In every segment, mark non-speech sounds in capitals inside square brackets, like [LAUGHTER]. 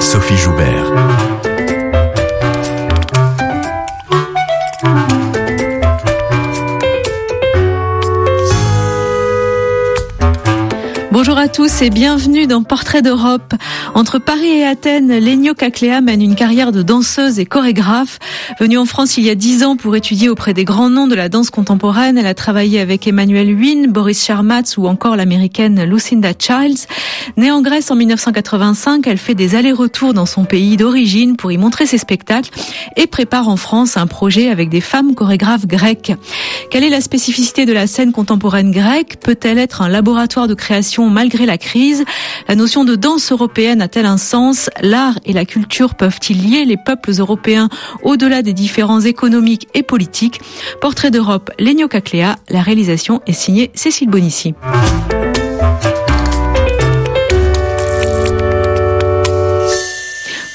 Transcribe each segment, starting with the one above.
Sophie Joubert. Bonjour à tous et bienvenue dans Portrait d'Europe. Entre Paris et Athènes, Lénio Cacléa mène une carrière de danseuse et chorégraphe. Venue en France il y a dix ans pour étudier auprès des grands noms de la danse contemporaine, elle a travaillé avec Emmanuel Huyn, Boris Charmatz ou encore l'américaine Lucinda Childs. Née en Grèce en 1985, elle fait des allers-retours dans son pays d'origine pour y montrer ses spectacles et prépare en France un projet avec des femmes chorégraphes grecques. Quelle est la spécificité de la scène contemporaine grecque? Peut-elle être un laboratoire de création malgré la crise La notion de danse européenne a-t-elle un sens? L'art et la culture peuvent-ils lier les peuples européens au-delà des différends économiques et politiques? Portrait d'Europe, Legno. La réalisation est signée Cécile Bonissi.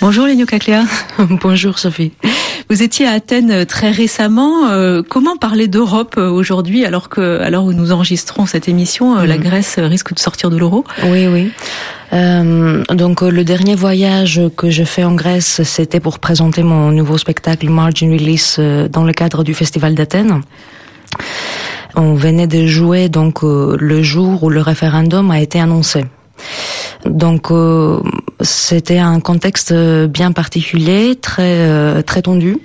Bonjour Lénio Cacléa. [LAUGHS] Bonjour Sophie. Vous étiez à Athènes euh, très récemment. Euh, comment parler d'Europe euh, aujourd'hui alors que, alors où nous enregistrons cette émission, la mm. Grèce risque de sortir de l'euro? Oui, oui. Euh, donc le dernier voyage que je fais en Grèce, c'était pour présenter mon nouveau spectacle Margin Release dans le cadre du Festival d'Athènes. On venait de jouer donc le jour où le référendum a été annoncé. Donc euh, c'était un contexte bien particulier, très euh, très tendu,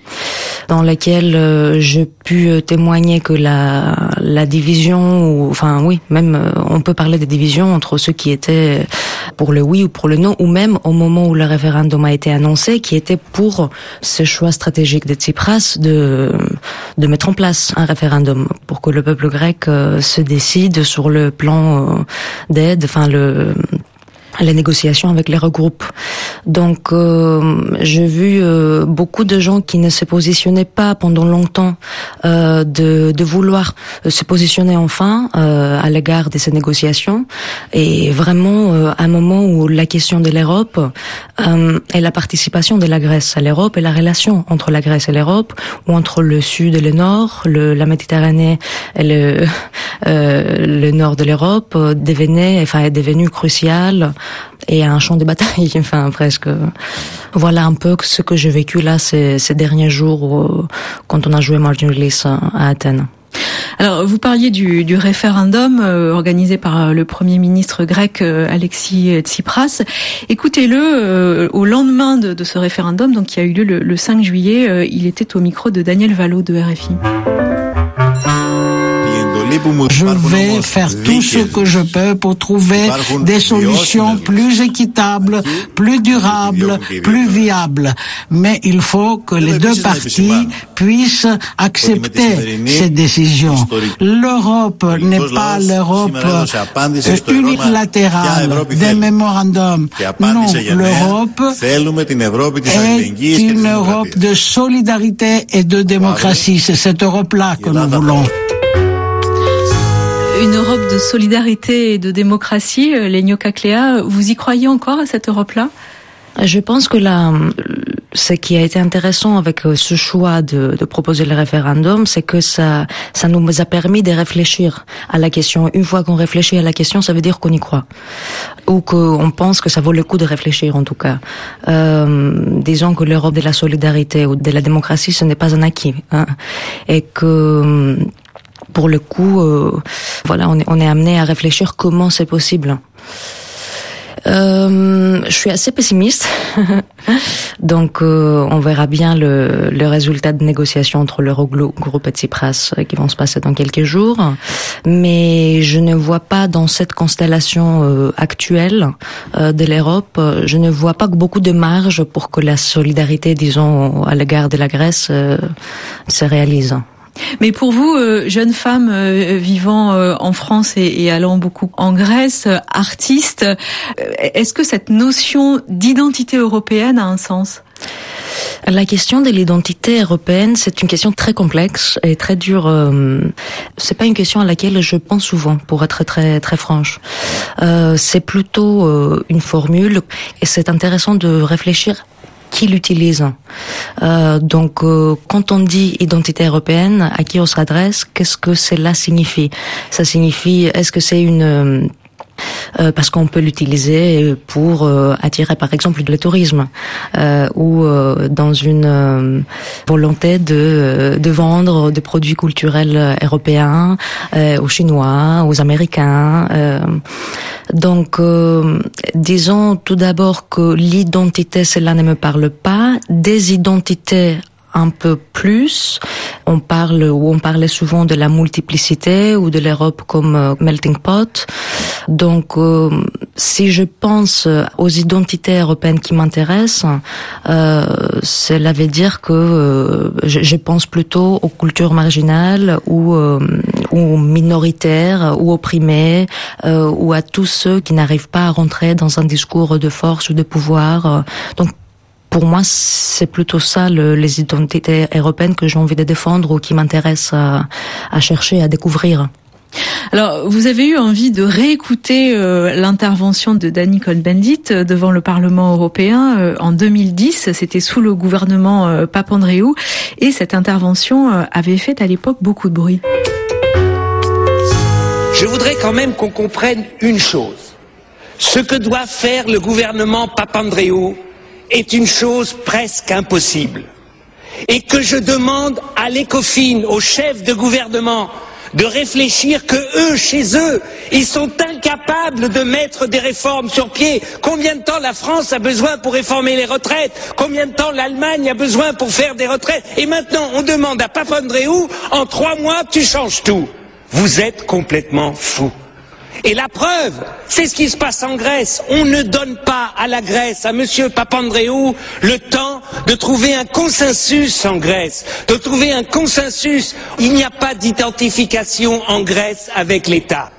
dans lequel euh, j'ai pu témoigner que la la division, enfin oui, même on peut parler de division entre ceux qui étaient pour le oui ou pour le non, ou même au moment où le référendum a été annoncé, qui était pour ce choix stratégique de Tsipras de de mettre en place un référendum pour que le peuple grec se décide sur le plan d'aide, enfin le les négociations avec les regroupes. Donc euh, j'ai vu euh, beaucoup de gens qui ne se positionnaient pas pendant longtemps euh, de, de, vouloir se positionner enfin à l'égard de ces négociations. Et vraiment, à un moment où la question de l'Europe et la participation de la Grèce à l'Europe et la relation entre la Grèce et l'Europe, ou entre le Sud et le Nord, le, la Méditerranée et le, le Nord de l'Europe, devenait, enfin, est devenu crucial et un champ de bataille, [LAUGHS] enfin presque. Voilà un peu ce que j'ai vécu là ces, derniers jours quand on a joué Margin Release à Athènes. Alors, vous parliez du, du référendum euh, organisé par euh, le Premier ministre grec euh, Alexis Tsipras. Écoutez-le au lendemain de, de, ce référendum, donc qui a eu lieu le, le 5 juillet. il était au micro de Daniel Valo de RFI. Je vais faire tout ce que je peux pour trouver des solutions plus équitables, plus durables, plus viables. Mais il faut que les deux parties puissent accepter ces décisions. L'Europe n'est pas l'Europe unilatérale des mémorandums. Non, l'Europe est une Europe de solidarité et de démocratie. C'est cette Europe-là que nous voulons une Europe de solidarité et de démocratie, euh, Lénio Cacléa, vous y croyez encore à cette Europe-là? Je pense que là, ce qui a été intéressant avec euh, ce choix de, de proposer le référendum, c'est que ça, ça nous a permis de réfléchir à la question. Une fois qu'on réfléchit à la question, ça veut dire qu'on y croit, ou qu'on pense que ça vaut le coup de réfléchir en tout cas. Euh, disons que l'Europe de la solidarité ou de la démocratie, ce n'est pas un acquis, hein, et que pour le coup, euh, voilà, on est, on est amené à réfléchir comment c'est possible. Euh, je suis assez pessimiste, [LAUGHS] donc euh, on verra bien le, le, résultat de négociations entre l'Eurogroupe et Tsipras qui vont se passer dans quelques jours. Mais je ne vois pas dans cette constellation actuelle de l'Europe, je ne vois pas beaucoup de marge pour que la solidarité, disons, à l'égard de la Grèce se réalise. Mais pour vous, euh, jeune femme euh, vivant euh, en France et, allant beaucoup en Grèce, artiste, est-ce que cette notion d'identité européenne a un sens? La question de l'identité européenne, c'est une question très complexe et très dure. c'est pas une question à laquelle je pense souvent, pour être très très franche. c'est plutôt une formule et c'est intéressant de réfléchir qui l'utilise. Euh, donc, euh, quand on dit identité européenne, à qui on s'adresse, qu'est-ce que cela signifie? Ça signifie, est-ce que c'est une euh, parce qu'on peut l'utiliser pour euh, attirer par exemple le tourisme euh, ou dans une volonté de, de vendre des produits culturels européens aux Chinois, aux Américains. donc, disons tout d'abord que l'identité, cela ne me parle pas. Des identités un peu plus. On parle ou on parlait souvent de la multiplicité ou de l'Europe comme euh, melting pot. Donc, euh, si je pense aux identités européennes qui m'intéressent, euh, cela veut dire que euh, je, je, pense plutôt aux cultures marginales ou, ou minoritaires ou opprimées ou à tous ceux qui n'arrivent pas à rentrer dans un discours de force ou de pouvoir. Donc pour moi, c'est plutôt ça le, les identités européennes que j'ai envie de défendre ou qui m'intéressent à, à chercher, à découvrir. Alors, vous avez eu envie de réécouter euh, l'intervention de Danny Cohn-Bendit euh, devant le Parlement européen euh, en 2010. C'était sous le gouvernement euh, Papandreou, et cette intervention avait fait à l'époque beaucoup de bruit. Je voudrais quand même qu'on comprenne une chose. Ce que doit faire le gouvernement Papandreou, est une chose presque impossible et que je demande à l'ECOFIN, aux chefs de gouvernement, de réfléchir que eux, chez eux, ils sont incapables de mettre des réformes sur pied. Combien de temps la France a besoin pour réformer les retraites? Combien de temps l'Allemagne a besoin pour faire des retraites? Et maintenant, on demande à Papandreou, en trois mois, tu changes tout. Vous êtes complètement fous. La preuve, c'est ce qui se passe en Grèce. On ne donne pas à la Grèce, à M. Papandreou, le temps de trouver un consensus en Grèce, de trouver un consensus. Il n'y a pas d'identification en Grèce avec l'État.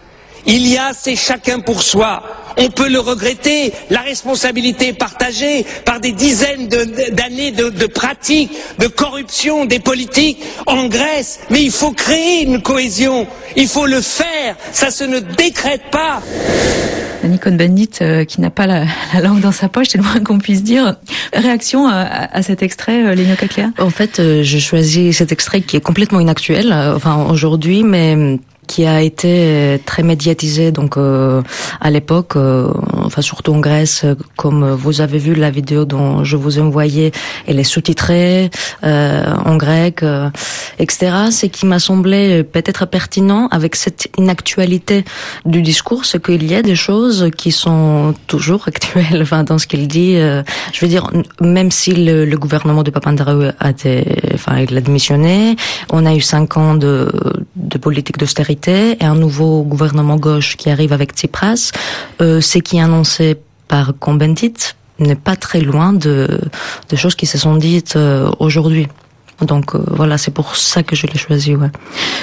Il y a, c'est chacun pour soi. On peut le regretter, la responsabilité est partagée par des dizaines d'années de, de, de pratiques, de corruption des politiques en Grèce, mais il faut créer une cohésion, il faut le faire, ça se ne décrète pas. Nicole Bandit, euh, qui n'a pas la, la, langue dans sa poche, c'est le moins qu'on puisse dire. Réaction à, à cet extrait, euh, Léna En fait, euh, je choisis cet extrait qui est complètement inactuel, euh, enfin aujourd'hui, mais qui a été euh, très médiatisé donc euh, à l'époque, euh, enfin surtout en Grèce, comme vous avez vu la vidéo dont je vous ai envoyé, elle est sous-titrée euh, en grec, euh, etc. C'est qui m'a semblé peut-être pertinent avec cette inactualité du discours, c'est qu'il y a des choses qui sont toujours actuelles, [LAUGHS] enfin dans ce qu'il dit. Euh, je veux dire, même si le, le gouvernement de Papandreou a été, enfin il a démissionné, on a eu cinq ans de, de politique d'austérité et un nouveau gouvernement gauche qui arrive avec Tsipras, euh, ce qui est annoncé par Combendit n'est pas très loin de, de choses qui se sont dites euh, aujourd'hui. Donc euh, voilà, c'est pour ça que je l'ai choisi. Ouais.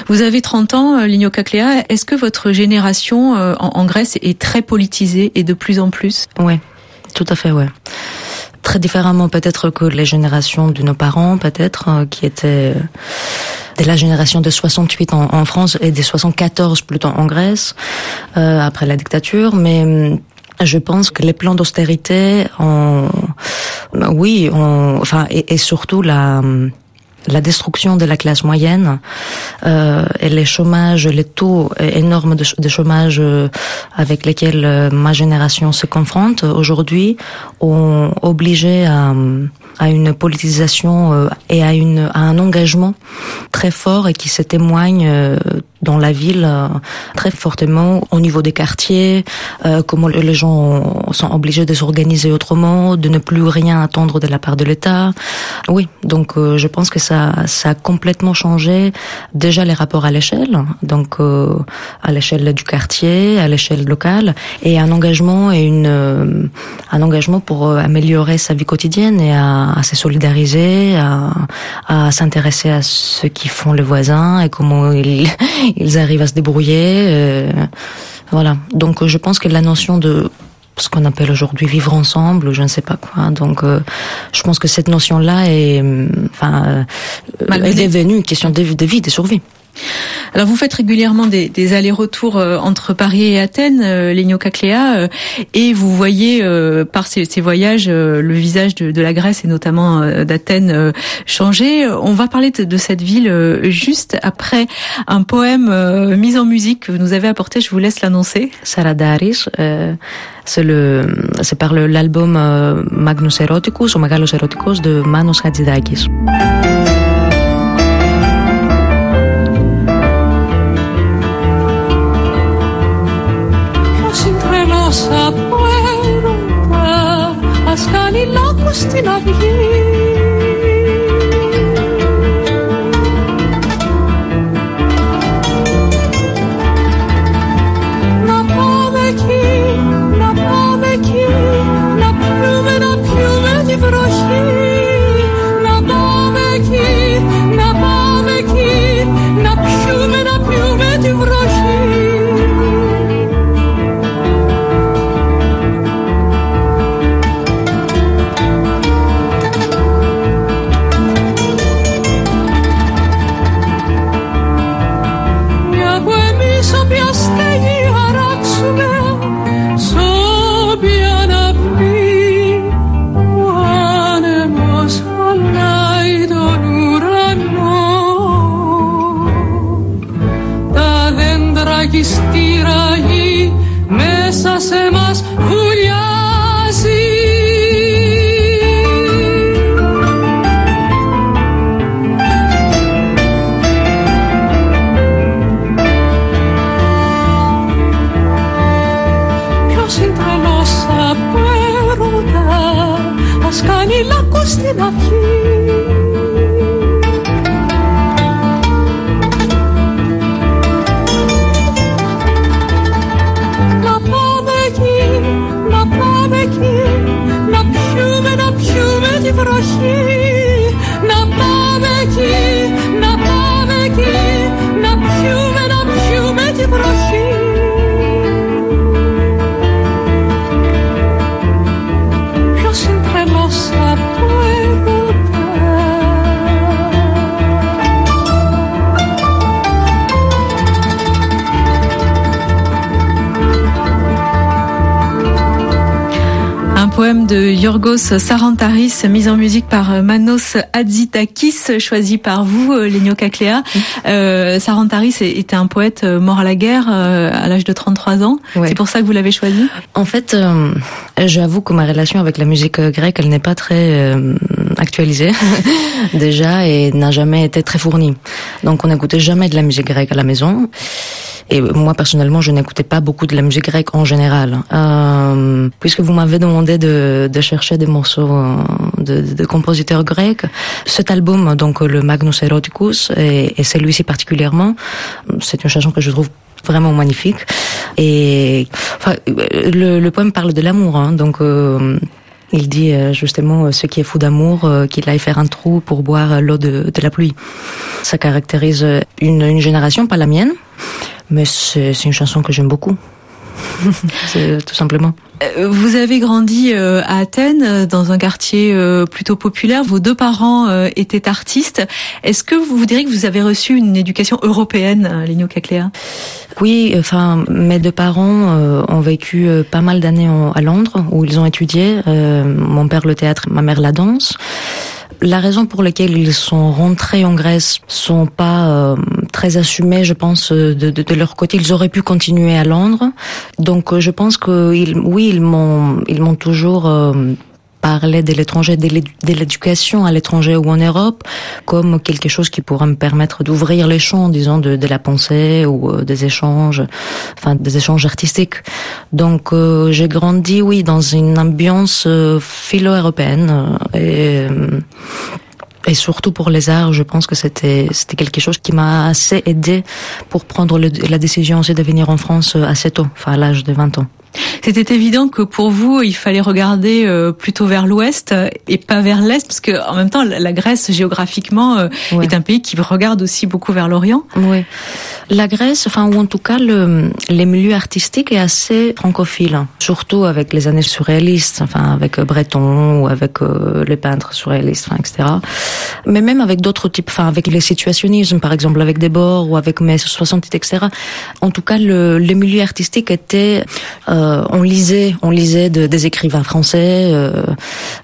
Vous avez 30 ans, Ligno Cacléa. Est-ce que votre génération en, en, Grèce est très politisée et de plus en plus? Oui, tout à fait, ouais. Très différemment peut-être que les générations de nos parents, peut-être, euh, qui étaient de la génération de 68 en, France et des 74 plutôt en Grèce, euh, après la dictature. Mais je pense que les plans d'austérité, oui, on, enfin, et surtout la la destruction de la classe moyenne euh, et les chômages, les taux énormes de, de chômage euh, avec lesquels euh, ma génération se confronte aujourd'hui ont obligé à, à une politisation euh, et à, une, à un engagement très fort et qui se témoigne dans la ville euh, très fortement au niveau des quartiers, euh, comment les gens sont obligés de s'organiser autrement, de ne plus rien attendre de la part de l'État. Oui, donc euh, je pense que ça, ça a complètement changé déjà les rapports à l'échelle, donc euh, à l'échelle du quartier, à l'échelle locale, et un engagement et une euh, un engagement pour euh, améliorer sa vie quotidienne et à, à se solidariser, à, à s'intéresser à ce qui font les voisins et comment ils ils arrivent à se débrouiller. Euh, voilà. Donc je pense que la notion de ce qu'on appelle aujourd'hui vivre ensemble, je ne sais pas quoi. Donc, euh, je pense que cette notion-là est, enfin, euh, est devenue une question de, de vie, de survie. Alors vous faites régulièrement des, des allers-retours euh, entre Paris et Athènes, euh, Lénio Cacléa, euh, et vous voyez par ces, ces voyages le visage de, de, la Grèce et notamment d'Athènes changer. On va parler de, de, cette ville juste après un poème mis en musique que vous nous avez apporté. Je vous laisse l'annoncer. Saradaris. c'est le, c'est par l'album Magnus Eroticus, ou Magalos Eroticus de Manos Hadzidakis. μας κάνει λάκκο στην αυγή. De Yorgos Sarantaris, mise en musique par Manos Adzitakis, choisi par vous, euh, Lénio Cacléa. Euh, Sarantaris était un poète euh, mort à la guerre euh, à l'âge de 33 ans. C'est pour ça que vous l'avez choisi? En fait, j'avoue que ma relation avec la musique grecque, elle n'est pas très actualisée [LAUGHS] déjà et n'a jamais été très fournie. Donc on n'écoutait jamais de la musique grecque à la maison. Et moi personnellement, je n'écoutais pas beaucoup de la musique grecque en général. Euh, puisque vous m'avez demandé de, de, chercher des morceaux euh, de, de, compositeurs grecs, cet album, donc le Magnus Eroticus, et, et celui-ci particulièrement, c'est une chanson que je trouve vraiment magnifique. Et enfin, le, le poème parle de l'amour, hein, donc. Euh, il dit euh, justement ce qui est fou d'amour, qu'il aille faire un trou pour boire l'eau de, de, la pluie. Ça caractérise une, une génération, pas la mienne, mais c'est une chanson que j'aime beaucoup. [LAUGHS] tout simplement. Euh, vous avez grandi euh, à Athènes, euh, dans un quartier plutôt populaire. Vos deux parents étaient artistes. Est-ce que vous, vous diriez que vous avez reçu une éducation européenne, Lénio Cacléa? Oui, enfin, mes deux parents ont vécu pas mal d'années à Londres, où ils ont étudié. mon père le théâtre, ma mère la danse la raison pour laquelle ils sont rentrés en Grèce sont pas euh, très assumées, je pense, de, de, de, leur côté. Ils auraient pu continuer à Londres. Donc, euh, je pense que ils, oui, ils m'ont, ils m'ont toujours euh, parler de l'étranger, de l'éducation à l'étranger ou en Europe, comme quelque chose qui pourrait me permettre d'ouvrir les champs, disons, de, la pensée ou euh, des échanges, enfin des échanges artistiques. Donc euh, j'ai grandi, oui, dans une ambiance euh, philo-européenne et et surtout pour les arts, je pense que c'était c'était quelque chose qui m'a assez aidé pour prendre la décision aussi de venir en France assez tôt, enfin à l'âge de 20 ans. C'était évident que pour vous, il fallait regarder plutôt vers l'ouest et pas vers l'est, parce que en même temps, la Grèce géographiquement est un pays qui regarde aussi beaucoup vers l'Orient. Oui, la Grèce, enfin ou en tout cas le, les milieux artistiques est assez francophile, surtout avec les années surréalistes, enfin avec Breton ou avec les peintres surréalistes, enfin, etc. Mais même avec d'autres types, enfin avec les situationnismes, par exemple avec Debord ou avec Mai 68, etc. En tout cas, le, les milieux artistiques étaient, euh, on lisait, on lisait de, des écrivains français, euh,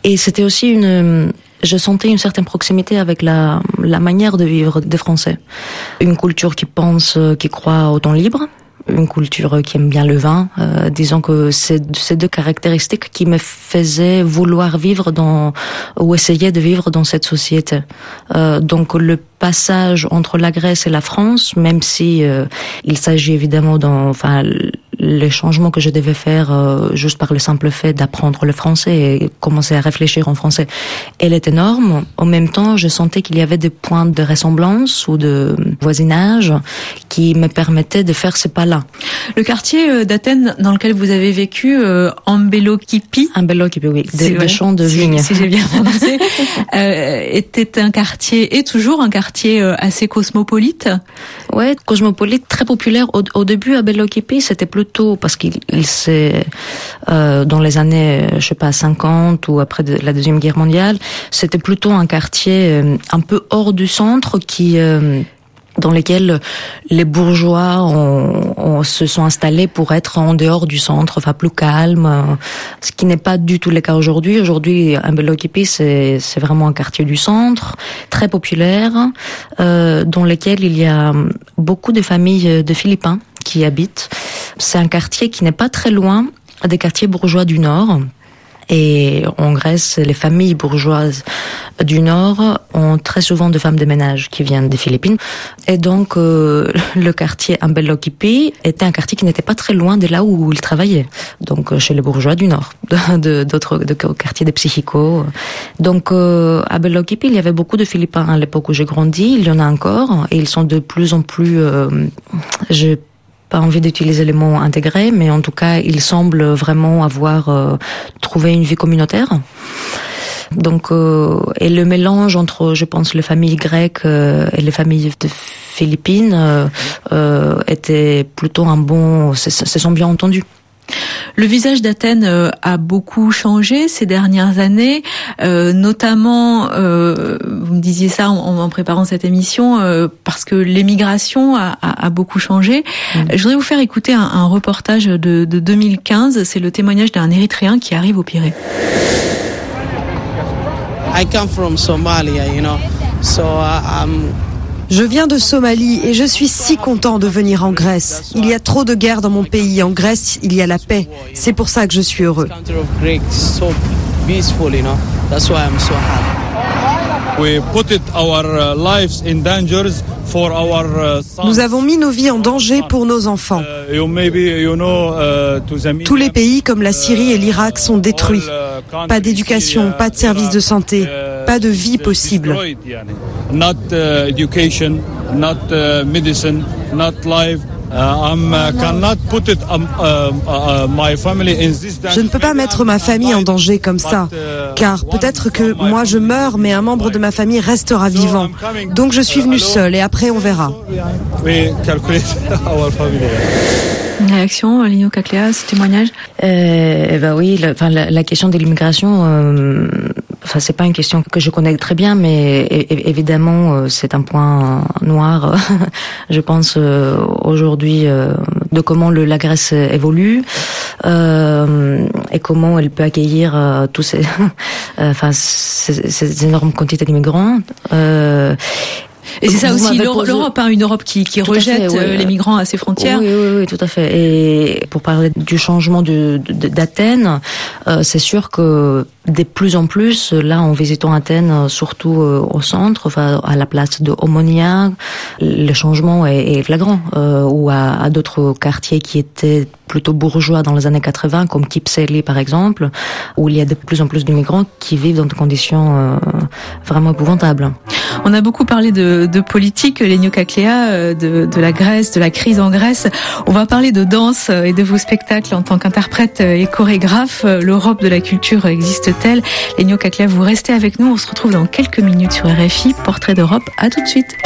et c'était aussi une je sentais une certaine proximité avec la, la manière de vivre des Français. Une culture qui pense, qui croit au temps libre, une culture qui aime bien le vin. Euh, disons que c'est ces deux caractéristiques qui me faisaient vouloir vivre dans ou essayer de vivre dans cette société. Euh, donc le passage entre la Grèce et la France, même si euh, il s'agit évidemment dans, enfin, les changements que je devais faire euh, juste par le simple fait d'apprendre le français et commencer à réfléchir en français, elle est énorme. En même temps, je sentais qu'il y avait des points de ressemblance ou de voisinage qui me permettaient de faire ces pas-là. Le quartier euh, d'Athènes dans lequel vous avez vécu, euh, Ambelokipi, Ambelokipi, oui, des, champs de vignes, si, j'ai bien [LAUGHS] prononcé, euh, était un quartier et toujours un quartier assez cosmopolite. Ouais, cosmopolite, très populaire. Au, au début, Ambelokipi, c'était parce qu'il s'est euh, dans les années, je sais pas, 50 ou après la deuxième guerre mondiale, c'était plutôt un quartier euh, un peu hors du centre qui euh, dans lesquels les bourgeois ont, se sont installés pour être en dehors du centre, enfin plus calme, ce qui n'est pas du tout le cas aujourd'hui. Aujourd'hui, Ambelokipi, c'est c'est vraiment un quartier du centre, très populaire, euh, dans lequel il y a beaucoup de familles de Philippins qui habitent. C'est un quartier qui n'est pas très loin des quartiers bourgeois du Nord. Et en Grèce, les familles bourgeoises du Nord ont très souvent de femmes de ménage qui viennent des Philippines. Et donc, euh, [LAUGHS] le quartier Ambelokipi était un quartier qui n'était pas très loin de là où ils travaillaient. Donc, euh, chez les bourgeois du Nord, [LAUGHS] d'autres de, quartiers des psychicos. Donc, euh, à Ambelokipi, il y avait beaucoup de Philippins à l'époque où j'ai grandi. Il y en a encore. Et ils sont de plus en plus... Euh, pas envie d'utiliser le mot intégré, mais en tout cas, il semble vraiment avoir euh, trouvé une vie communautaire. Donc, euh, et le mélange entre, je pense, les familles grecques euh, et les familles de Philippines était plutôt un bon, se sont bien entendus. Le visage d'Athènes euh, a beaucoup changé ces dernières années, euh, notamment, euh, vous me disiez ça en, préparant cette émission, parce que l'émigration a, beaucoup changé. Mm. Je voudrais vous faire écouter un, reportage de, 2015. C'est le témoignage d'un Érythréen qui arrive au Pirée. I come from Somalia, you know, so I'm je viens de Somalie et je suis si content de venir en Grèce. Il y a trop de guerres dans mon pays. En Grèce, il y a la paix. C'est pour ça que je suis heureux. Nous avons mis nos vies en danger pour nos enfants. Uh, uh, Tous les pays comme la Syrie et l'Irak sont détruits. Uh, pas d'éducation, pas de services de santé, pas de vie possible. Je ne peux pas mettre ma famille en danger comme ça, uh, car peut-être que moi je meurs, mais un membre de ma famille restera vivant. Donc je suis venu seul et après on verra. Une [LAUGHS] réaction, Lino Cacléa, ce témoignage euh, eh ben oui, la, enfin, la, question de l'immigration, euh, enfin c'est pas une question que je connais très bien, mais évidemment euh, c'est un point noir, [LAUGHS] je pense euh, aujourd'hui de comment le, la Grèce évolue et comment elle peut accueillir tous ces, [LAUGHS] enfin ces, ces, énormes quantités d'immigrants. Et c'est ça aussi l'Europe, hein, une Europe qui, qui rejette euh, les migrants à ses frontières. Oui, oui, oui, tout à fait. Et pour parler du changement d'Athènes, euh, c'est sûr que de plus en plus, là, en visitant Athènes, surtout au centre, enfin, à la place de Omonia, le changement est, flagrant. ou à, d'autres quartiers qui étaient plutôt bourgeois dans les années 80, comme Kipseli par exemple, où il y a de plus en plus de migrants qui vivent dans des conditions vraiment épouvantables. On a beaucoup parlé de, de politique, Lénio Cacléa, de, de la Grèce, de la crise en Grèce. On va parler de danse et de vos spectacles en tant qu'interprète et chorégraphe. L'Europe de la culture Lénio Cacléa, vous restez avec nous. On se retrouve dans quelques minutes sur RFI. Portrait d'Europe. À tout de suite.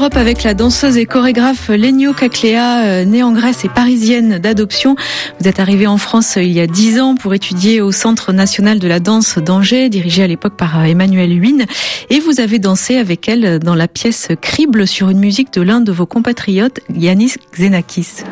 d'Europe avec la danseuse et chorégraphe Lenio Caclea, euh, née en Grèce et parisienne d'adoption. Vous êtes arrivée en France euh, il y a dix ans pour étudier au Centre national de la danse d'Angers, dirigé à l'époque par euh, Emmanuel Huyn. Et vous avez dansé avec elle dans la pièce Crible sur une musique de l'un de vos compatriotes, Yanis Xenakis.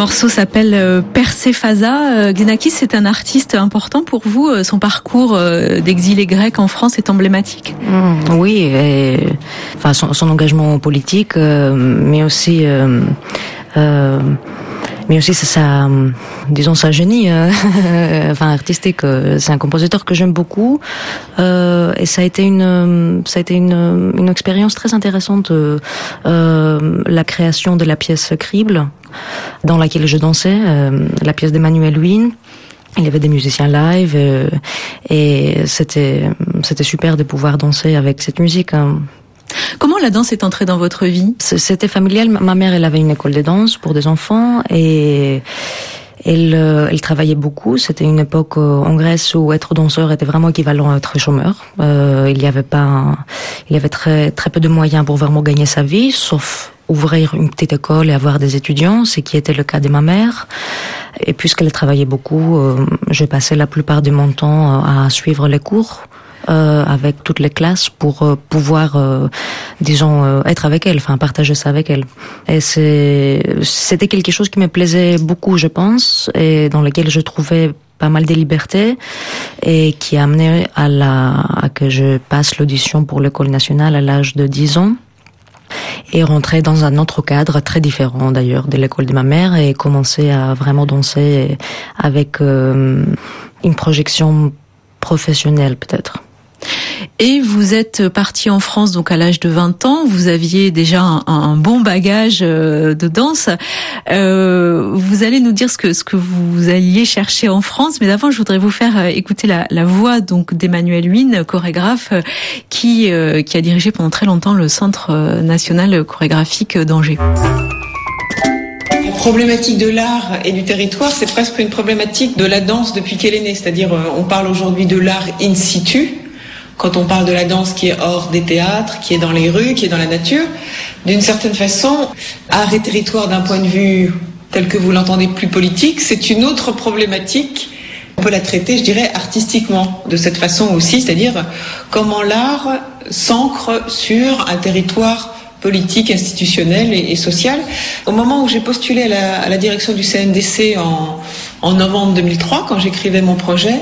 Morceau s'appelle euh, Perséphasa. Euh, Xenakis, c'est un artiste important pour vous. Euh, son parcours d'exilé grec en France est emblématique. Mmh, oui, enfin son, engagement politique, mais aussi mais aussi sa, disons sa génie, [LAUGHS] enfin artistique. C'est un compositeur que j'aime beaucoup, euh, et ça a été une, ça a été une, une expérience très intéressante, euh, la création de la pièce Crible, dans laquelle je dansais, euh, la pièce d'Emmanuel Wynne. Il y avait des musiciens live euh, et c'était c'était super de pouvoir danser avec cette musique. Hein. Comment la danse est entrée dans votre vie? C'était familial. Ma mère, elle avait une école de danse pour des enfants et elle, euh, elle travaillait beaucoup. C'était une époque en Grèce où être danseur était vraiment équivalent à être chômeur. Euh, il y avait pas, il y avait très très peu de moyens pour vraiment gagner sa vie, sauf ouvrir une petite école et avoir des étudiants, ce qui était le cas de ma mère. Et puisqu'elle travaillait beaucoup, euh, j'ai passé la plupart de mon temps euh, à suivre les cours. Euh, avec toutes les classes pour euh, pouvoir, euh, disons, être avec elle, enfin partager ça avec elle. Et c'était quelque chose qui me plaisait beaucoup, je pense, et dans lequel je trouvais pas mal de liberté et qui a amené à la à que je passe l'audition pour l'école nationale à l'âge de 10 ans et rentrer dans un autre cadre très différent d'ailleurs de l'école de ma mère et commencer à vraiment danser avec euh, une projection professionnelle peut-être. Et vous êtes parti en France donc à l'âge de 20 ans. Vous aviez déjà un, bon bagage euh, de danse. Euh, vous allez nous dire ce que ce que vous alliez chercher en France, mais d'avant je voudrais vous faire euh, écouter la, la voix donc d'Emmanuel Huyn, chorégraphe, qui qui a dirigé pendant très longtemps le Centre national chorégraphique d'Angers. La problématique de l'art et du territoire, c'est presque une problématique de la danse depuis qu'elle est née. C'est-à-dire, on parle aujourd'hui de l'art in situ, quand on parle de la danse qui est hors des théâtres, qui est dans les rues, qui est dans la nature, d'une certaine façon, art et territoire d'un point de vue tel que vous l'entendez plus politique, c'est une autre problématique. On peut la traiter, je dirais, artistiquement, de cette façon aussi, c'est-à-dire comment l'art s'ancre sur un territoire politique, institutionnel et, social. Au moment où j'ai postulé à la, direction du CNDC en, en novembre 2003, quand j'écrivais mon projet,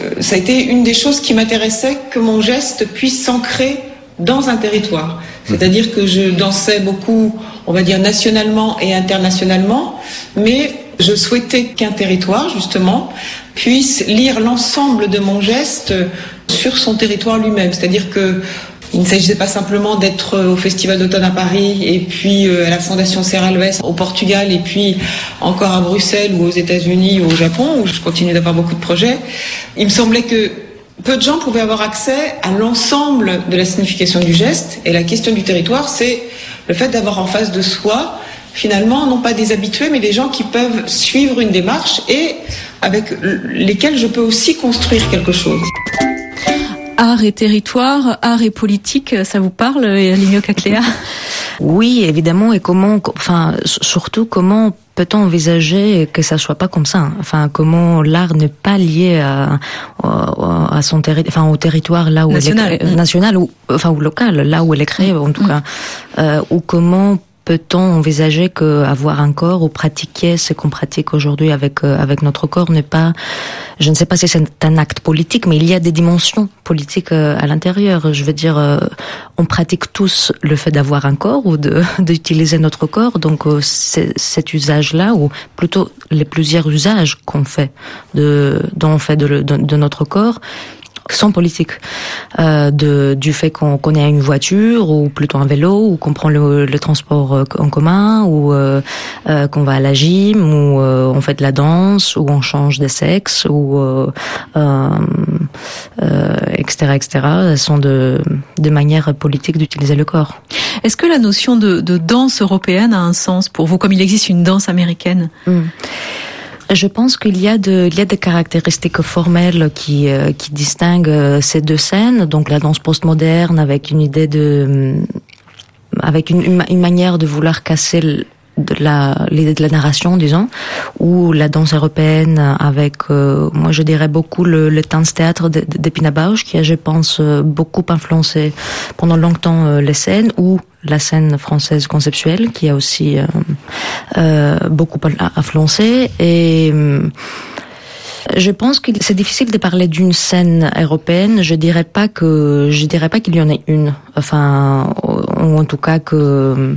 euh, ça a été une des choses qui m'intéressait que mon geste puisse s'ancrer dans un territoire. C'est-à-dire que je dansais beaucoup, on va dire nationalement et internationalement, mais je souhaitais qu'un territoire, justement, puisse lire l'ensemble de mon geste sur son territoire lui-même. C'est-à-dire que il ne s'agissait pas simplement d'être au Festival d'automne à Paris et puis euh, à la Fondation Serralves au Portugal et puis encore à Bruxelles ou aux États-Unis ou au Japon où je continue d'avoir beaucoup de projets. Il me semblait que peu de gens pouvaient avoir accès à l'ensemble de la signification du geste et la question du territoire, c'est le fait d'avoir en face de soi finalement non pas des habitués mais des gens qui peuvent suivre une démarche et avec lesquels je peux aussi construire quelque chose. Art et territoire, art et politique, ça vous parle, Ligno Cacléa Oui, évidemment, et comment, enfin, surtout comment peut-on envisager que ça soit pas comme ça Enfin, comment l'art n'est pas lié à, à son enfin au territoire là où national, est, national ou enfin ou local, là où elle est créée en tout mm. cas, euh, ou comment peut-on envisager que avoir un corps ou pratiquer ce qu'on pratique aujourd'hui avec euh, avec notre corps n'est pas, je ne sais pas si c'est un acte politique, mais il y a des dimensions politiques euh, à l'intérieur. Je veux dire, euh, on pratique tous le fait d'avoir un corps ou de [LAUGHS] d'utiliser notre corps, donc cet usage-là ou plutôt les plusieurs usages qu'on fait de dont on fait de, de, de notre corps sont politiques, euh, de, du fait qu'on connaît une voiture ou plutôt un vélo ou qu'on prend le, le, transport euh, en commun ou euh, euh, qu'on va à la gym ou euh, on fait de la danse ou on change de sexe ou etc etc. sont de, de manières politiques d'utiliser le corps. Est-ce que la notion de, de, danse européenne a un sens pour vous comme il existe une danse américaine? Mmh. Je pense qu'il y a de, il y a des caractéristiques formelles qui, euh, qui distinguent euh, ces deux scènes. Donc la danse postmoderne avec une idée de, avec une, une manière de vouloir casser de la de la narration disons ou la danse européenne avec euh, moi je dirais beaucoup le, le théâtre d'Epina qui a je pense euh, beaucoup influencé pendant longtemps euh, les scènes ou la scène française conceptuelle qui a aussi beaucoup influencé. Et je pense que c'est difficile de parler d'une scène européenne. Je dirais pas que je dirais pas qu'il y en ait une. Enfin, ou en tout cas que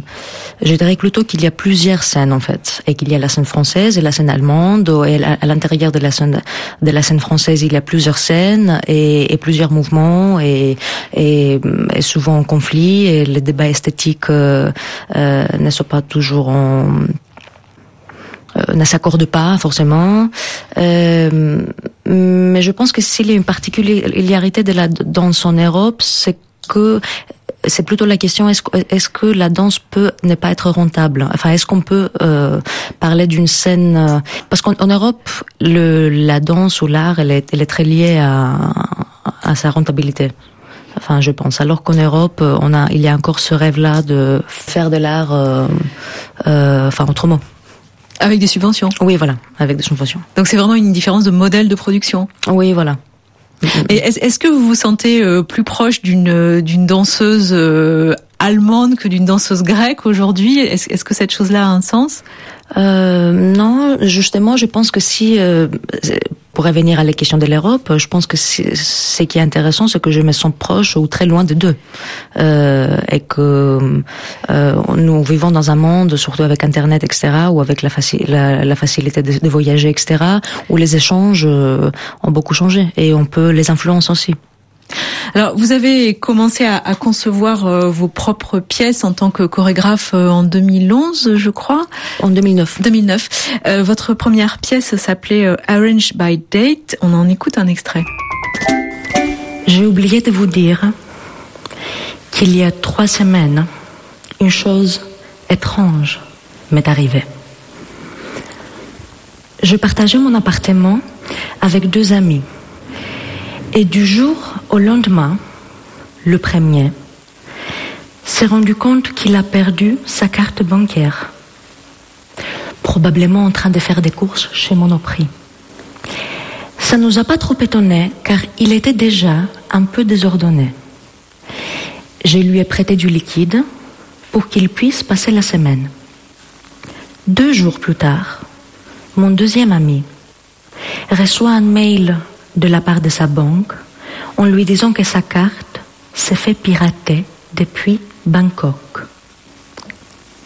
je dirais plutôt qu'il y a plusieurs scènes en fait, et qu'il y a la scène française et la scène allemande. Et à l'intérieur de la scène de la scène française, il y a plusieurs scènes et, plusieurs mouvements et, et, et, souvent en conflit. Et les débats esthétiques euh, euh, ne sont pas toujours en euh, ne s'accordent pas forcément. Euh, mais je pense que s'il y a une particularité de la danse en Europe, c'est que c'est plutôt la question est-ce est que la danse peut ne pas être rentable? Enfin, est-ce qu'on peut euh, parler d'une scène euh, Parce qu'en Europe, le, la danse ou l'art, elle est, elle est très liée à, à sa rentabilité. Enfin, je pense. Alors qu'en Europe, on a, il y a encore ce rêve-là de faire de l'art, euh, euh, enfin autrement. Avec des subventions Oui, voilà, avec des subventions. Donc c'est vraiment une différence de modèle de production Oui, voilà. Et est-ce que vous vous sentez euh, plus proche d'une euh, d'une danseuse euh, allemande que d'une danseuse grecque aujourd'hui? Est-ce que cette chose-là a un sens? Euh, Non, justement, je pense que si pour revenir à la question de l'Europe, je pense que ce qui est intéressant, c'est que je me sens proche ou très loin de deux. Euh, et que euh, nous vivons dans un monde, surtout avec Internet, etc., ou avec la, la, la facilité de, de, voyager, etc., où les échanges euh, ont beaucoup changé et on peut les influencer aussi. Alors, vous avez commencé à, à concevoir euh, vos propres pièces en tant que chorégraphe euh, en 2011, je crois. En 2009. 2009. Euh, votre première pièce s'appelait Arrange by Date. On en écoute un extrait. J'ai oublié de vous dire qu'il y a trois semaines, une chose étrange m'est arrivée. Je partageais mon appartement avec deux amis. Et du jour au lendemain, le premier s'est rendu compte qu'il a perdu sa carte bancaire, probablement en train de faire des courses chez Monoprix. Ça nous a pas trop étonnés car il était déjà un peu désordonné. Je lui ai prêté du liquide pour qu'il puisse passer la semaine. Deux jours plus tard, mon deuxième ami reçoit un mail de la part de sa banque en lui disant que sa carte s'est fait pirater depuis Bangkok.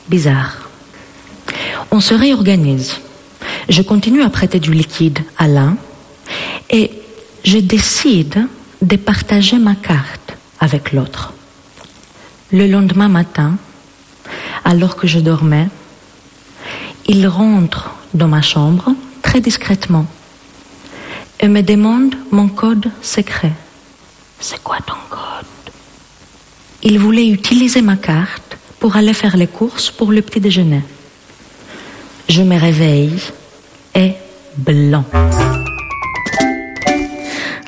Bizarre. On se réorganise. Je continue à prêter du liquide à l'un et je décide de partager ma carte avec l'autre. Le lendemain matin, alors que je dormais, il rentre dans ma chambre très discrètement et me demande mon code secret. C'est quoi ton code? Il voulait utiliser ma carte pour aller faire les courses pour le petit déjeuner. Je me réveille et blanc.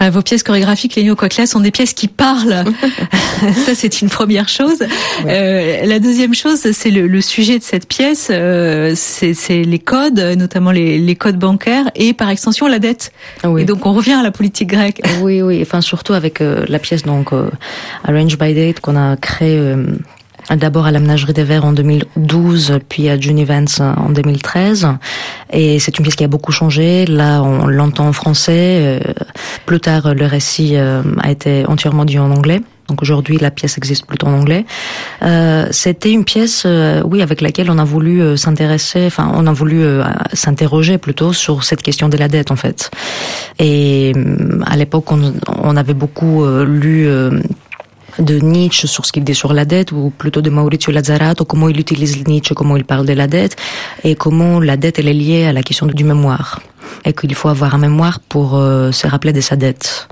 Vos pièces chorégraphiques, Léo Coquelas, sont des pièces qui parlent. [LAUGHS] Ça, c'est une première chose. Euh, la deuxième chose, c'est le, le, sujet de cette pièce, euh, c'est les codes, notamment les, les, codes bancaires et par extension la dette. Oui. Et donc on revient à la politique grecque. Oui, oui. Enfin, surtout avec euh, la pièce donc euh, Arrange by Date qu'on a créée euh, d'abord à la Ménagerie des Verts en 2012, puis à Junivans en 2013. Et c'est une pièce qui a beaucoup changé. Là, on l'entend en français. Euh, plus tard, le récit euh, a été entièrement dit en anglais. Donc aujourd'hui, la pièce existe plutôt en anglais. Euh, C'était une pièce, euh, oui, avec laquelle on a voulu s'intéresser, enfin, on a voulu s'interroger plutôt sur cette question de la dette, en fait. Et à l'époque, on, avait beaucoup lu de Nietzsche sur ce qu'il dit sur la dette, ou plutôt de Maurizio Lazzarato, comment il utilise Nietzsche, comment il parle de la dette, et comment la dette est liée à la question du mémoire et qu'il faut avoir un mémoire pour euh, se rappeler de sa dette.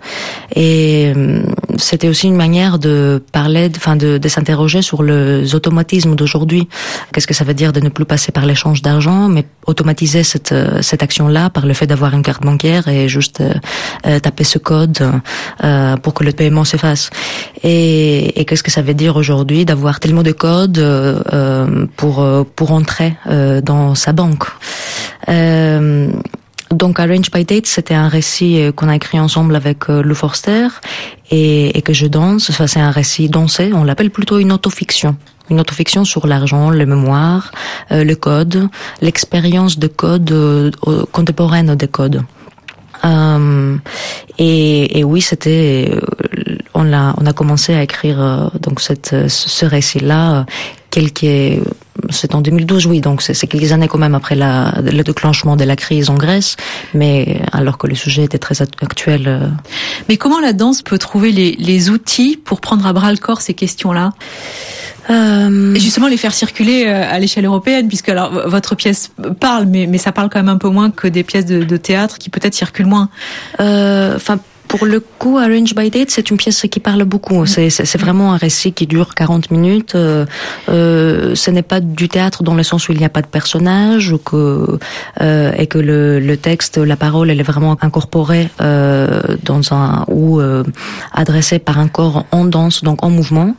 Et euh, c'était aussi une manière de parler, enfin de, de s'interroger sur les automatismes d'aujourd'hui. Qu'est-ce que ça veut dire de ne plus passer par l'échange d'argent, mais automatiser cette, euh, cette action-là par le fait d'avoir une carte bancaire et juste taper ce code pour que le paiement s'efface. Et, et qu'est-ce que ça veut dire aujourd'hui d'avoir tellement de codes pour pour entrer dans sa banque? Donc Arrange by Date, c'était un récit euh, qu'on a écrit ensemble avec euh, Lou Forster et, et que je danse. Enfin, c'est un récit dansé. On l'appelle plutôt une autofiction. Une autofiction sur l'argent, les mémoires, euh, le code, l'expérience de code euh, contemporaine des codes. Euh, et, et, oui, c'était, on a, on a commencé à écrire donc cette, ce récit-là quelques c'est en 2012, oui, donc c'est quelques années quand même après la, le déclenchement de la crise en Grèce, mais alors que le sujet était très actuel. Euh. Mais comment la danse peut trouver les, les outils pour prendre à bras le corps ces questions-là? Euh... Et justement les faire circuler euh, à l'échelle européenne, puisque alors votre pièce parle, mais, mais ça parle quand même un peu moins que des pièces de, de théâtre qui peut-être circulent moins. Euh, pour le coup, Arrange by Date, c'est une pièce qui parle beaucoup. C'est, c'est, vraiment un récit qui dure 40 minutes. Euh, euh, ce n'est pas du théâtre dans le sens où il n'y a pas de personnage ou que, euh, et que le, le, texte, la parole, elle est vraiment incorporée euh, dans un ou euh, adressée par un corps en danse, donc en mouvement.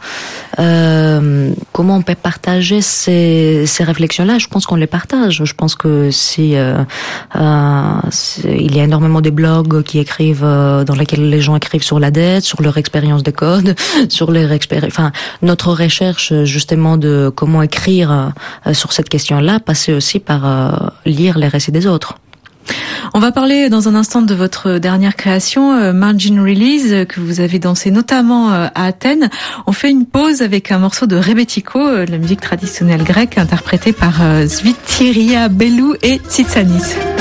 Euh, comment on peut partager ces, ces réflexions-là? Je pense qu'on les partage. Je pense que si il y a énormément de blogs qui écrivent dans laquelle les gens écrivent sur la dette, sur leur expérience de code, [LAUGHS] sur leur expérience, enfin notre recherche justement de comment écrire euh, sur cette question-là passait aussi par euh, lire les récits des autres. On va parler dans un instant de votre dernière création, euh, Margin Release, que vous avez dansé notamment à Athènes. On fait une pause avec un morceau de Rebetiko, la musique traditionnelle grecque interprétée par Svitiria Bellou et Tsitsanis.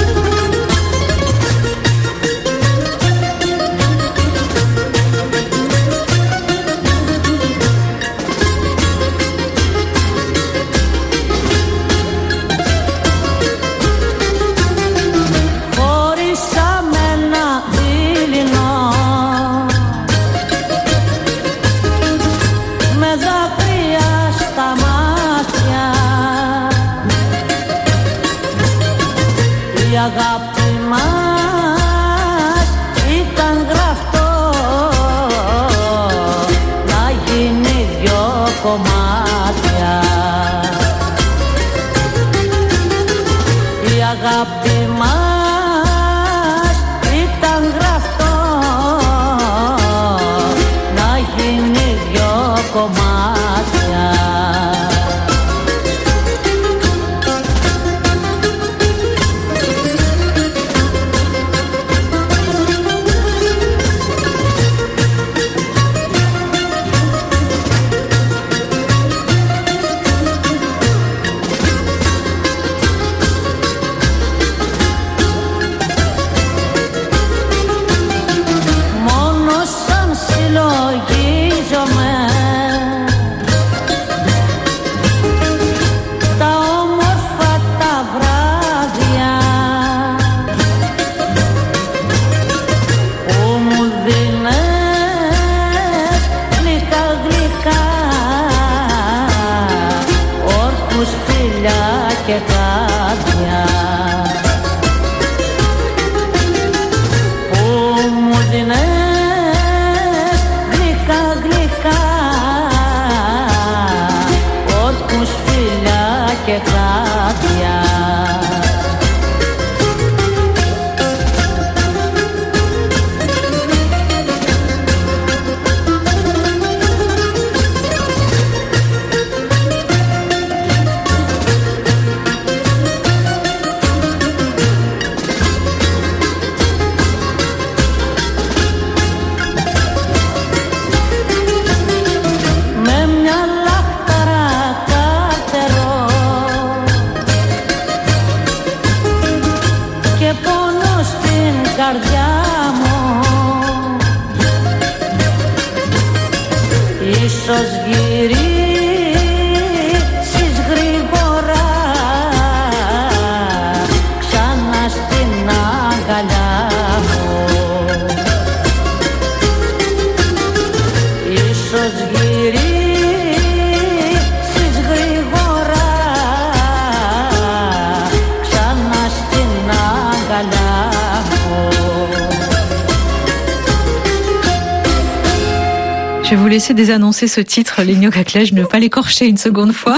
Je vais vous laisser désannoncer ce titre, Ligno Caclège, ne pas l'écorcher une seconde fois.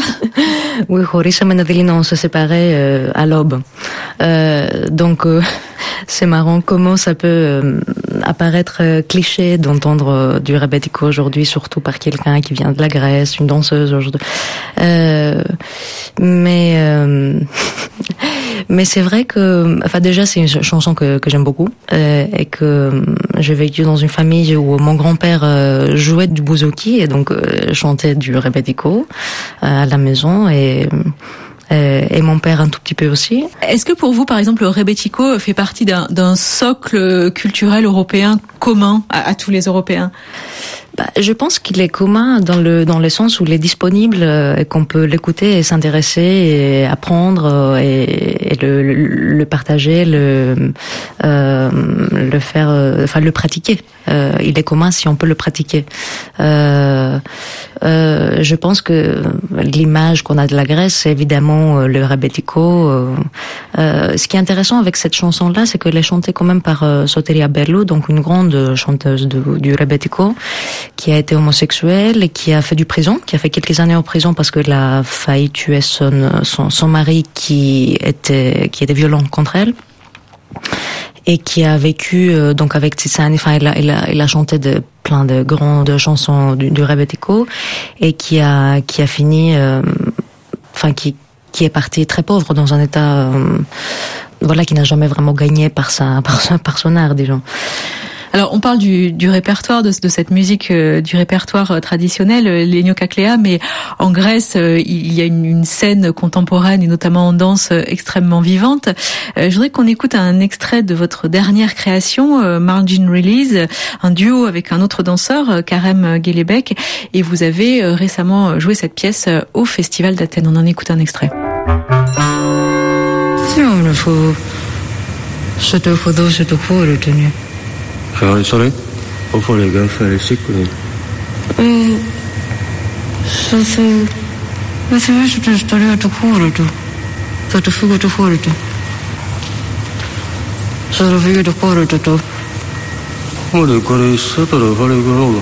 Oui, Horisha Manadelina, on se séparait euh, à l'aube. Euh, donc, euh, [LAUGHS] c'est marrant comment ça peut euh, apparaître euh, cliché d'entendre euh, du rebetiko aujourd'hui, surtout par quelqu'un qui vient de la Grèce, une danseuse aujourd'hui. mais [LAUGHS] Mais c'est vrai que, enfin déjà c'est une chanson que, que j'aime beaucoup euh, et que euh, j'ai vécu dans une famille où mon grand-père euh, jouait du bouzouki et donc euh, chantait du rebetiko à la maison et et mon père un tout petit peu aussi. Est-ce que pour vous, par exemple, le rebetiko fait partie d'un socle culturel européen commun à, à tous les Européens bah, je pense qu'il est commun dans le dans le sens où il est disponible euh, et qu'on peut l'écouter et s'intéresser et apprendre euh, et, et le, le, partager, le euh, le faire, euh, enfin le pratiquer. Euh, il est commun si on peut le pratiquer. Euh, je pense que l'image qu'on a de la Grèce, c'est évidemment le rebetiko. ce qui est intéressant avec cette chanson-là, c'est qu'elle est chantée quand même par Soteria Berlou, donc une grande chanteuse du rebetiko qui a été homosexuel et qui a fait du prison, qui a fait quelques années en prison parce qu'elle a failli tuer son, son, son mari qui était, qui était violent contre elle et qui a vécu euh, donc avec Tissane, enfin elle a, elle a, elle a chanté de plein de grandes chansons du, du Rebetiko et qui a qui a fini euh, enfin qui qui est parti très pauvre dans un état euh, voilà qui n'a jamais vraiment gagné par sa [LAUGHS] par, par son art disons. Alors, on parle du, du répertoire de, de, cette musique, euh, du répertoire euh, traditionnel, euh, l'Enio Kaklea, mais en Grèce, il y a une, une, scène contemporaine et notamment en danse extrêmement vivante. je voudrais qu'on écoute un extrait de votre dernière création, Margin Release, un duo avec un autre danseur, Karem Gelebek, et vous avez récemment joué cette pièce au Festival d'Athènes. On en écoute un extrait. Sorry, sorry. Hopefully your girlfriend; Is sick with Ε, θα θε... Θα θυμίσω την ιστορία του χώρου του. Θα του φύγω του χώρου του. Θα του φύγω του χώρου του το. Ωραία, κορίσα τώρα, βάλε και όλο.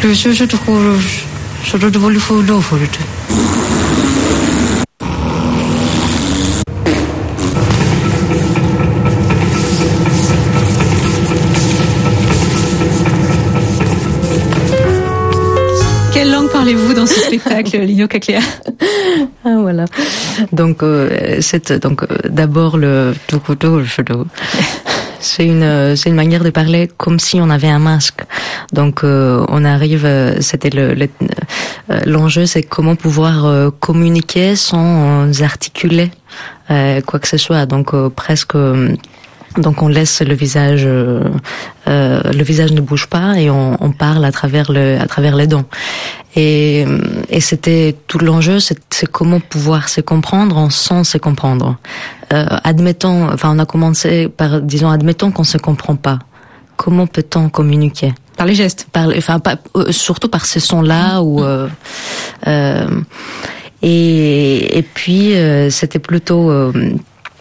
Κλεισέσε το χώρο, σαν τότε πολύ φωτόφορο. Parlez-vous dans ce spectacle, Lino Cacléa ah, Voilà. Donc, euh, c'est donc euh, d'abord le c'est une c'est une manière de parler comme si on avait un masque. Donc euh, on arrive, euh, c'était le l'enjeu, c'est comment pouvoir communiquer sans articuler quoi que ce soit. Donc presque donc on laisse le visage, euh, le visage ne bouge pas et on, on, parle à travers le, à travers les dents. Et, et c'était tout l'enjeu, c'est comment pouvoir se comprendre en sans se comprendre. Euh, admettons, enfin on a commencé par disons admettons qu'on se comprend pas. Comment peut-on communiquer? Par les gestes. Par, enfin pas, euh, surtout par ces sons-là ou. Euh, euh, et, et puis c'était plutôt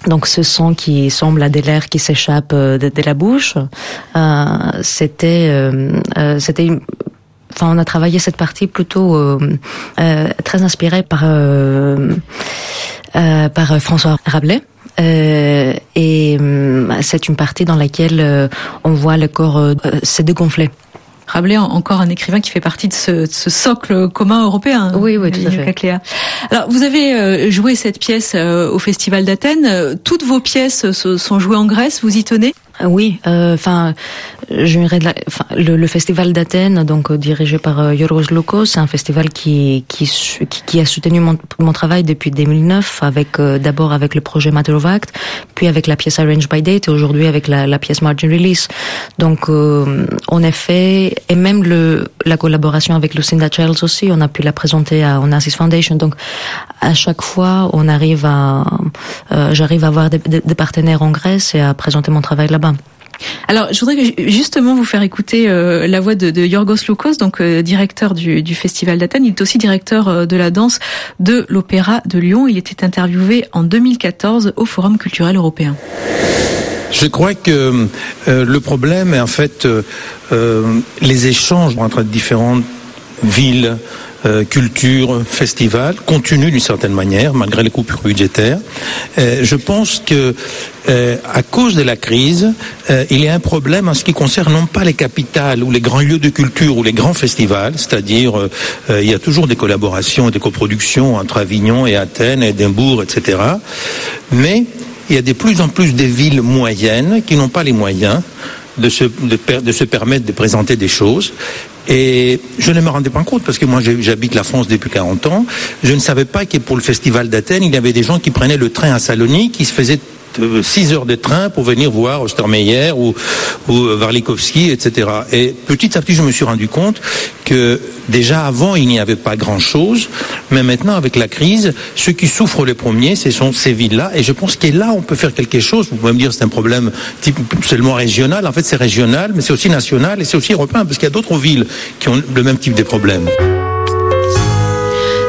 donc ce son qui semble à de l'air qui s'échappe de, de, la bouche, euh, c'était euh, c'était enfin on a travaillé cette partie plutôt euh, euh, très inspirée par euh, euh par François Rabelais. Euh, et c'est une partie dans laquelle on voit le corps se dégonfler. Rabelais, encore un écrivain qui fait partie de ce, de ce socle commun européen. Oui, oui, tout à fait. Alors, vous avez joué cette pièce au Festival d'Athènes. Toutes vos pièces sont jouées en Grèce. Vous y tenez? Oui, enfin, le, le, festival d'Athènes, donc dirigé par Yorgos Lokos, c'est un festival qui qui, qui a soutenu mon, mon, travail depuis 2009, avec d'abord avec le projet Matter of Act, puis avec la pièce Arrange by Date, et aujourd'hui avec la, la, pièce Margin Release. Donc, en effet, et même le la collaboration avec Lucinda Childs aussi, on a pu la présenter à Onassis Foundation. Donc, à chaque fois, on arrive à, j'arrive à avoir des, des partenaires en Grèce et à présenter mon travail là-bas. Alors, je voudrais justement vous faire écouter euh, la voix de, de Yorgos Loukos, donc euh, directeur du, Festival d'Athènes. Il est aussi directeur euh, de la danse de l'Opéra de Lyon. Il était interviewé en 2014 au Forum culturel européen. Je crois que le problème est en fait les échanges entre différentes villes, euh, culture, festival, continue d'une certaine manière, malgré les coupures budgétaires. Euh, je pense que euh, à cause de la crise, il y a un problème en ce qui concerne non pas les capitales ou les grands lieux de culture ou les grands festivals, c'est-à-dire il y a toujours des collaborations et des coproductions entre Avignon et Athènes, Édimbourg, etc. Mais il y a de plus en plus des villes moyennes qui n'ont pas les moyens de se, de, de se permettre de présenter des choses et je ne me rendais pas compte parce que moi j'habite la France depuis 40 ans. Je ne savais pas que pour le festival d'Athènes, il y avait des gens qui prenaient le train à Salonique, qui se faisaient 6 heures de train pour venir voir Ostermeyer ou, ou etc. Et petit à petit, je me suis rendu compte que déjà avant, il n'y avait pas grand-chose, mais maintenant, avec la crise, ceux qui souffrent les premiers, ce sont ces villes-là. Et je pense que là, on peut faire quelque chose. Vous pouvez me dire c'est un problème type seulement régional. En fait, c'est régional, mais c'est aussi national et c'est aussi européen, parce qu'il y a d'autres villes qui ont le même type de problèmes.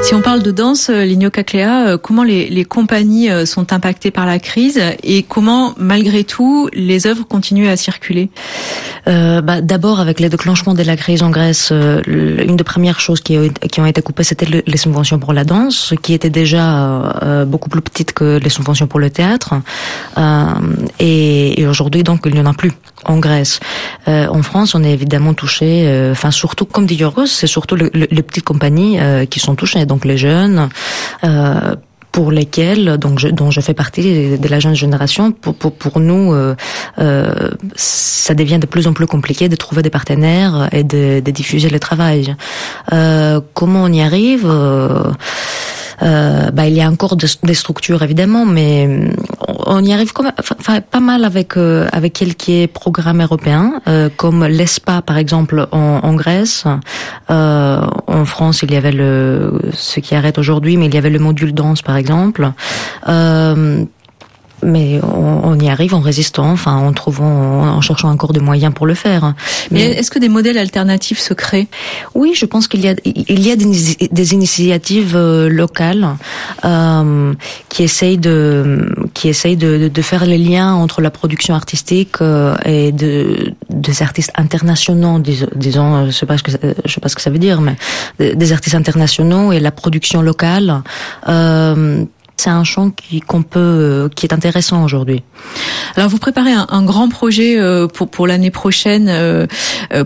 Si on parle de danse, euh, Ligno Caclea, euh, comment les, les, compagnies euh, sont impactées par la crise et comment, malgré tout, les œuvres continuent à circuler? Euh, bah, D'abord, avec le déclenchement de la crise en Grèce, une des premières choses qui, qui ont été coupées, c'était les subventions pour la danse, qui étaient déjà euh, beaucoup plus petites que les subventions pour le théâtre. Et, et aujourd'hui, donc, il n'y en a plus en Grèce. en France, on est évidemment touché, enfin surtout, comme dit Yorgos, c'est surtout le, le, les petites compagnies qui sont touchées. Donc, donc les jeunes. Euh, pour lesquels, donc dont je fais partie de la jeune génération, pour, pour, nous, euh, euh, ça devient de plus en plus compliqué de trouver des partenaires et de, diffuser le travail. Comment on y arrive? Bah, il y a encore des structures évidemment, mais on y arrive pas mal avec euh, avec quelques programmes européens, euh, comme l'ESPA par exemple en, Grèce. Euh, en France, il y avait le ce qui arrête aujourd'hui, mais il y avait le module danse par exemple. Euh, mais on, on, y arrive en résistant, enfin en trouvant, en cherchant encore des moyens pour le faire. Mais, est-ce que des modèles alternatifs se créent? Oui, je pense qu'il y a il y a des, des initiatives euh, locales euh, qui essayent de qui essayent de, de, faire les liens entre la production artistique euh, et de des artistes internationaux, disons, je sais pas ce que je sais pas ce que ça veut dire, mais des artistes internationaux et la production locale. Euh, c'est un champ qui qu'on peut euh, qui est intéressant aujourd'hui. Alors vous préparez un, un grand projet euh, pour pour l'année prochaine euh,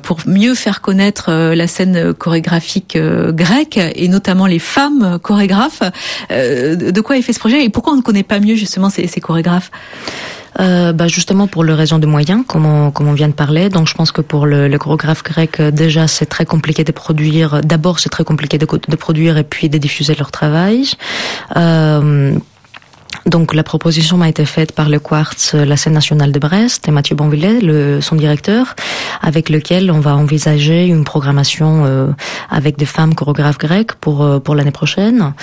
pour mieux faire connaître la scène chorégraphique grecque et notamment les femmes chorégraphes. De quoi est fait ce projet et pourquoi on ne connaît pas mieux justement ces, ces chorégraphes? Euh, bah justement pour le raison de moyens, comme on, comme on vient de parler. Donc je pense que pour le, le chorégraphe grec, déjà c'est très compliqué de produire. D'abord c'est très compliqué de, de, produire et puis de diffuser leur travail. Euh, donc la proposition m'a été faite par le Quartz, la scène nationale de Brest et Mathieu Bonvillet, le, son directeur, avec lequel on va envisager une programmation euh, avec des femmes chorégraphes grecques pour euh, pour l'année prochaine.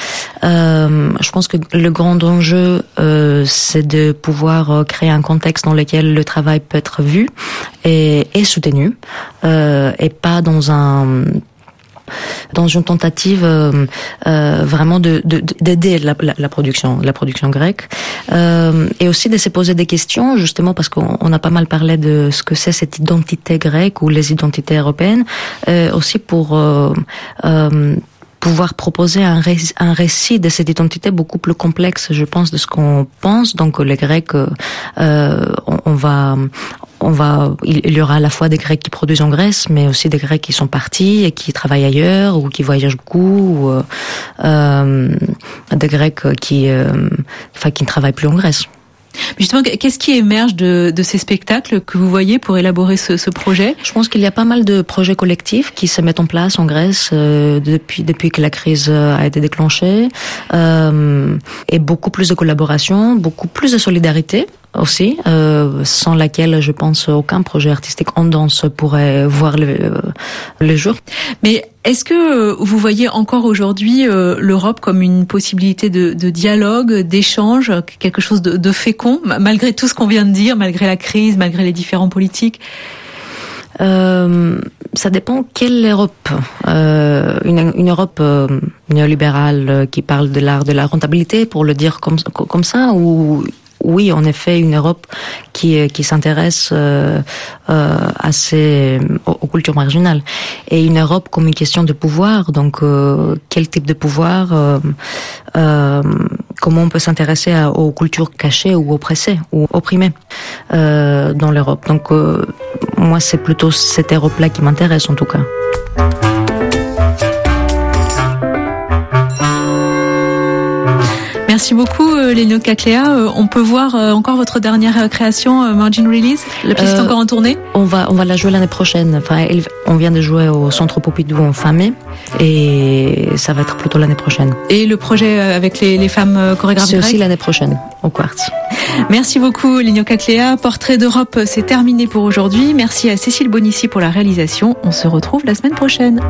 Euh, je pense que le grand enjeu, euh, c'est de pouvoir euh, créer un contexte dans lequel le travail peut être vu et, et soutenu, et pas dans un dans une tentative euh, euh, vraiment de d'aider la, la, production la production grecque. Euh, et aussi de se poser des questions justement parce qu'on a pas mal parlé de ce que c'est cette identité grecque ou les identités européennes euh, aussi pour euh, euh, pouvoir proposer un, un récit de cette identité beaucoup plus complexe, je pense, de ce qu'on pense. Donc les Grecs, euh, on, on, va on va, il y aura à la fois des Grecs qui produisent en Grèce, mais aussi des Grecs qui sont partis et qui travaillent ailleurs ou qui voyagent beaucoup, ou, euh, des Grecs qui, euh, enfin, qui ne travaillent plus en Grèce. Justement, qu'est-ce qui émerge de, de, ces spectacles que vous voyez pour élaborer ce, ce projet? Je pense qu'il y a pas mal de projets collectifs qui se mettent en place en Grèce euh, depuis depuis que la crise a été déclenchée, euh, et beaucoup plus de collaboration, beaucoup plus de solidarité aussi, euh, sans laquelle je pense aucun projet artistique en danse pourrait voir le, euh, le jour. Mais est-ce que vous voyez encore aujourd'hui euh, l'Europe comme une possibilité de, de dialogue, d'échange, quelque chose de, de, fécond, malgré tout ce qu'on vient de dire, malgré la crise, malgré les différents politiques? Euh, ça dépend quelle Europe. Euh, une, une, Europe euh, néolibérale qui parle de l'art de la rentabilité, pour le dire comme, comme ça, ou oui, en effet, une Europe qui, euh, qui s'intéresse euh, euh, assez aux, cultures marginales. Et une Europe comme une question de pouvoir, donc euh, quel type de pouvoir, euh, euh, comment on peut s'intéresser aux cultures cachées ou oppressées ou opprimées dans l'Europe. Donc moi, c'est plutôt cette Europe-là qui m'intéresse en tout cas. Merci beaucoup, euh, Léno Cacléa. Euh, on peut voir euh, encore votre dernière création, Margin Release. La pièce est encore en tournée On va, on va la jouer l'année prochaine. Enfin, on vient de jouer au Centre Pompidou en fin mai et ça va être plutôt l'année prochaine. Et le projet avec les, les femmes chorégraphes C'est aussi l'année prochaine, au Quartz. Merci beaucoup, Léno Cacléa. Portrait d'Europe, c'est terminé pour aujourd'hui. Merci à Cécile Bonissi pour la réalisation. On se retrouve la semaine prochaine.